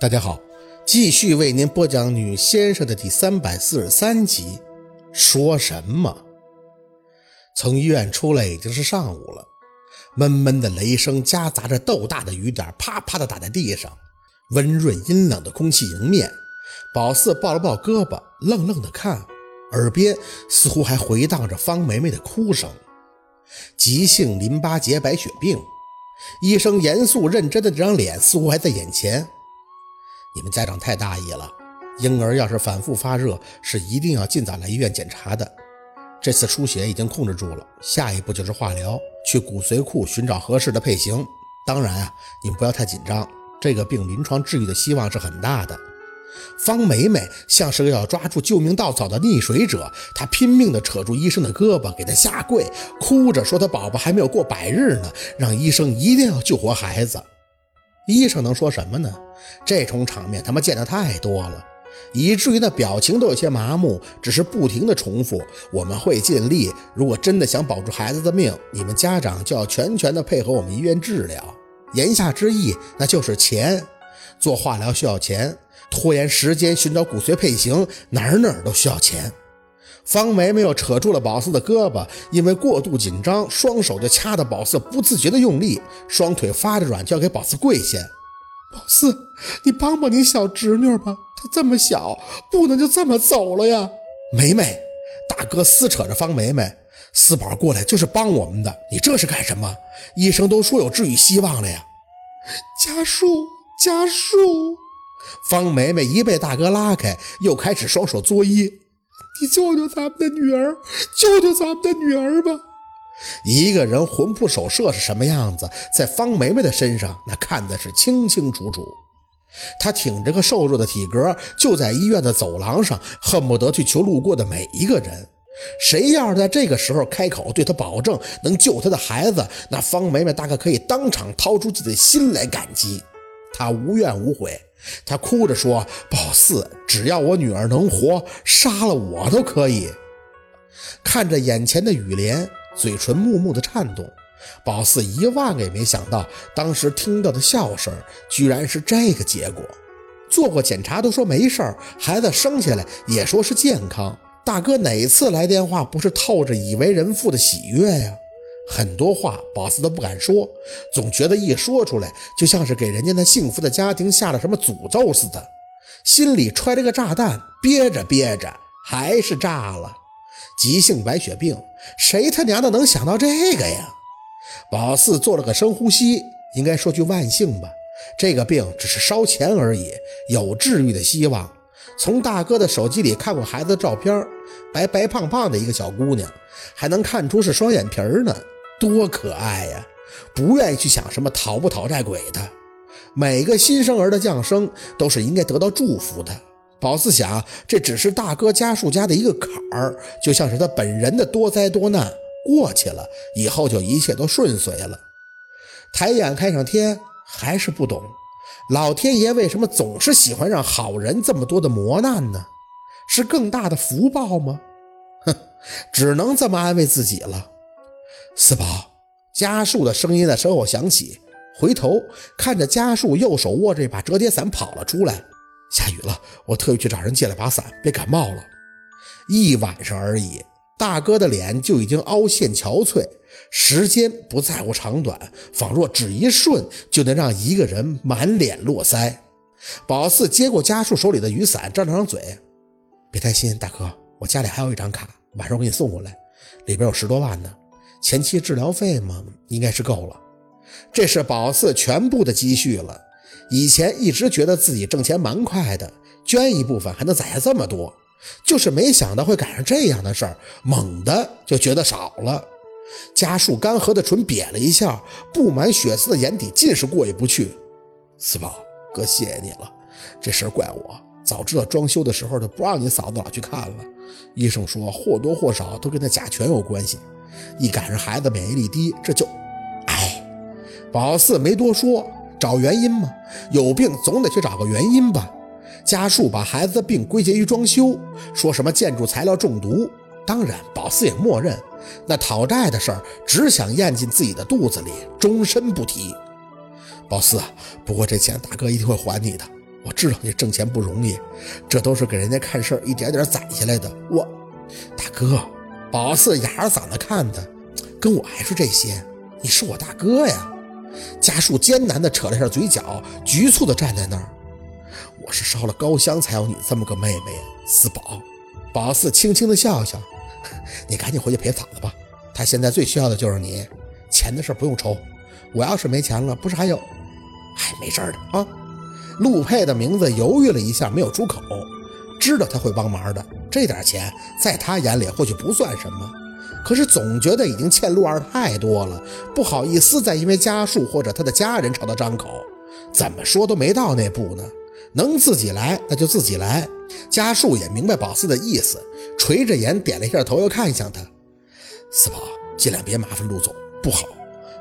大家好，继续为您播讲《女先生》的第三百四十三集。说什么？从医院出来已经是上午了，闷闷的雷声夹杂着豆大的雨点，啪啪的打在地上。温润阴冷的空气迎面，宝四抱了抱胳膊，愣愣的看，耳边似乎还回荡着方梅梅的哭声。急性淋巴结白血病，医生严肃认真的这张脸似乎还在眼前。你们家长太大意了，婴儿要是反复发热，是一定要尽早来医院检查的。这次出血已经控制住了，下一步就是化疗，去骨髓库寻找合适的配型。当然啊，你们不要太紧张，这个病临床治愈的希望是很大的。方梅梅像是个要抓住救命稻草的溺水者，她拼命地扯住医生的胳膊，给他下跪，哭着说：“她宝宝还没有过百日呢，让医生一定要救活孩子。”医生能说什么呢？这种场面他妈见得太多了，以至于那表情都有些麻木，只是不停的重复：“我们会尽力。如果真的想保住孩子的命，你们家长就要全权的配合我们医院治疗。”言下之意，那就是钱。做化疗需要钱，拖延时间寻找骨髓配型，哪儿哪儿都需要钱。方梅梅又扯住了宝四的胳膊，因为过度紧张，双手就掐得宝四不自觉的用力，双腿发着软，就要给宝四跪下。宝四，你帮帮你小侄女吧，她这么小，不能就这么走了呀。梅梅，大哥撕扯着方梅梅，四宝过来就是帮我们的，你这是干什么？医生都说有治愈希望了呀。家树，家树。方梅梅一被大哥拉开，又开始双手作揖。你救救咱们的女儿，救救咱们的女儿吧！一个人魂不守舍是什么样子，在方梅梅的身上，那看的是清清楚楚。她挺着个瘦弱的体格，就在医院的走廊上，恨不得去求路过的每一个人。谁要是在这个时候开口对她保证能救她的孩子，那方梅梅大概可以当场掏出自己的心来感激。他无怨无悔。他哭着说：“宝四，只要我女儿能活，杀了我都可以。”看着眼前的雨莲，嘴唇木木的颤动。宝四一万个也没想到，当时听到的笑声，居然是这个结果。做过检查都说没事儿，孩子生下来也说是健康。大哥哪次来电话不是透着已为人父的喜悦呀？很多话，宝四都不敢说，总觉得一说出来，就像是给人家那幸福的家庭下了什么诅咒似的，心里揣着个炸弹，憋着憋着还是炸了。急性白血病，谁他娘的能想到这个呀？宝四做了个深呼吸，应该说句万幸吧，这个病只是烧钱而已，有治愈的希望。从大哥的手机里看过孩子的照片，白白胖胖的一个小姑娘，还能看出是双眼皮呢。多可爱呀！不愿意去想什么讨不讨债鬼的。每个新生儿的降生都是应该得到祝福的。宝四想，这只是大哥家树家的一个坎儿，就像是他本人的多灾多难过去了，以后就一切都顺遂了。抬眼看上天，还是不懂，老天爷为什么总是喜欢让好人这么多的磨难呢？是更大的福报吗？哼，只能这么安慰自己了。四宝，家树的声音在身后响起。回头看着家树右手握着一把折叠伞跑了出来。下雨了，我特意去找人借了把伞，别感冒了。一晚上而已，大哥的脸就已经凹陷憔悴。时间不在乎长短，仿若只一瞬就能让一个人满脸落腮。宝四接过家树手里的雨伞，张了张嘴：“别担心，大哥，我家里还有一张卡，晚上我给你送过来，里边有十多万呢。”前期治疗费嘛，应该是够了。这是宝四全部的积蓄了。以前一直觉得自己挣钱蛮快的，捐一部分还能攒下这么多，就是没想到会赶上这样的事儿，猛的就觉得少了。家树干涸的唇瘪了一下，布满血丝的眼底尽是过意不去。四宝哥，谢谢你了，这事儿怪我，早知道装修的时候就不让你嫂子老去看了。医生说或多或少都跟那甲醛有关系。一赶上孩子免疫力低，这就，哎，宝四没多说，找原因嘛，有病总得去找个原因吧。家树把孩子的病归结于装修，说什么建筑材料中毒。当然，宝四也默认，那讨债的事儿只想咽进自己的肚子里，终身不提。宝四，不过这钱大哥一定会还你的，我知道你挣钱不容易，这都是给人家看事儿一点点攒下来的。我，大哥，宝四哑着嗓子看他，跟我还说这些？你是我大哥呀！家树艰难地扯了下嘴角，局促地站在那儿。我是烧了高香才有你这么个妹妹呀，四宝。宝四轻轻地笑笑，你赶紧回去陪嫂子吧，她现在最需要的就是你。钱的事不用愁，我要是没钱了，不是还有？哎，没事的啊。陆佩的名字犹豫了一下，没有出口。知道他会帮忙的，这点钱在他眼里或许不算什么。可是总觉得已经欠陆二太多了，不好意思再因为家树或者他的家人朝他张口。怎么说都没到那步呢，能自己来那就自己来。家树也明白宝四的意思，垂着眼点了一下头，又看向他：“四宝，尽量别麻烦陆总，不好。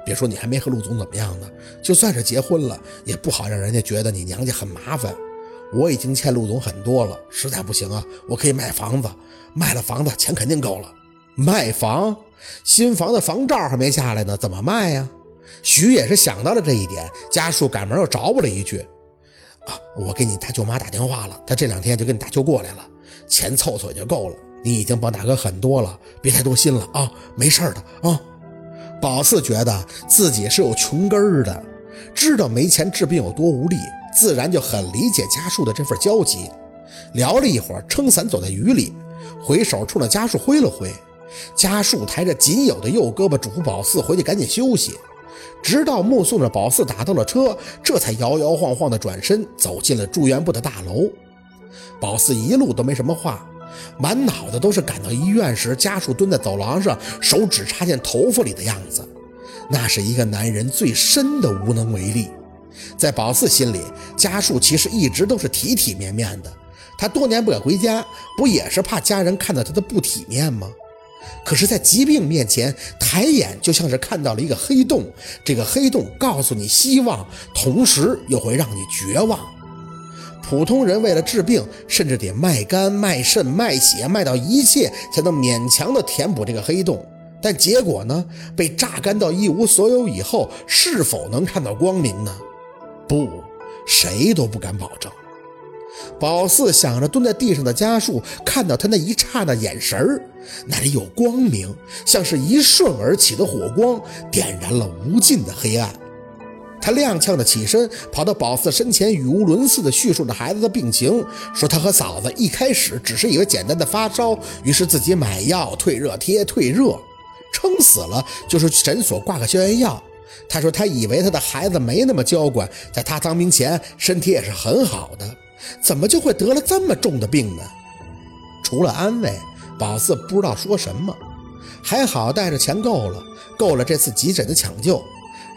别说你还没和陆总怎么样呢，就算是结婚了，也不好让人家觉得你娘家很麻烦。我已经欠陆总很多了，实在不行啊，我可以卖房子，卖了房子钱肯定够了。”卖房，新房的房照还没下来呢，怎么卖呀？徐也是想到了这一点，家属赶忙又找补了一句：“啊，我给你大舅妈打电话了，她这两天就跟你大舅过来了，钱凑凑也就够了。你已经帮大哥很多了，别太多心了啊，没事的啊。”宝四觉得自己是有穷根儿的，知道没钱治病有多无力，自然就很理解家属的这份焦急。聊了一会儿，撑伞走在雨里，回手冲着家属挥了挥。家树抬着仅有的右胳膊，嘱咐宝四回去赶紧休息。直到目送着宝四打到了车，这才摇摇晃晃地转身走进了住院部的大楼。宝四一路都没什么话，满脑子都是赶到医院时家树蹲在走廊上，手指插进头发里的样子。那是一个男人最深的无能为力。在宝四心里，家树其实一直都是体体面面的。他多年不敢回家，不也是怕家人看到他的不体面吗？可是，在疾病面前，抬眼就像是看到了一个黑洞。这个黑洞告诉你希望，同时又会让你绝望。普通人为了治病，甚至得卖肝、卖肾、卖血，卖到一切，才能勉强的填补这个黑洞。但结果呢？被榨干到一无所有以后，是否能看到光明呢？不，谁都不敢保证。宝四想着蹲在地上的家树，看到他那一刹那眼神儿，那里有光明，像是一瞬而起的火光，点燃了无尽的黑暗。他踉跄的起身，跑到宝四身前，语无伦次地叙述着孩子的病情，说他和嫂子一开始只是一个简单的发烧，于是自己买药退热贴退热，撑死了就是诊所挂个消炎药。他说他以为他的孩子没那么娇惯，在他当兵前身体也是很好的。怎么就会得了这么重的病呢？除了安慰，宝四不知道说什么。还好带着钱够了，够了这次急诊的抢救，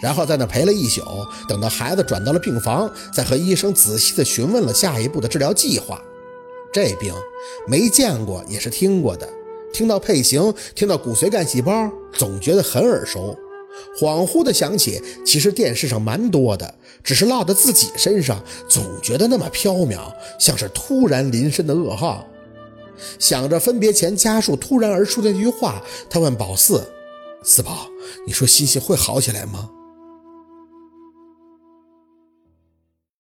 然后在那陪了一宿。等到孩子转到了病房，再和医生仔细的询问了下一步的治疗计划。这病没见过，也是听过的。听到配型，听到骨髓干细胞，总觉得很耳熟。恍惚的想起，其实电视上蛮多的，只是落到自己身上，总觉得那么飘渺，像是突然临身的噩耗。想着分别前家树突然而出的那句话，他问宝四：“四宝，你说欣欣会好起来吗？”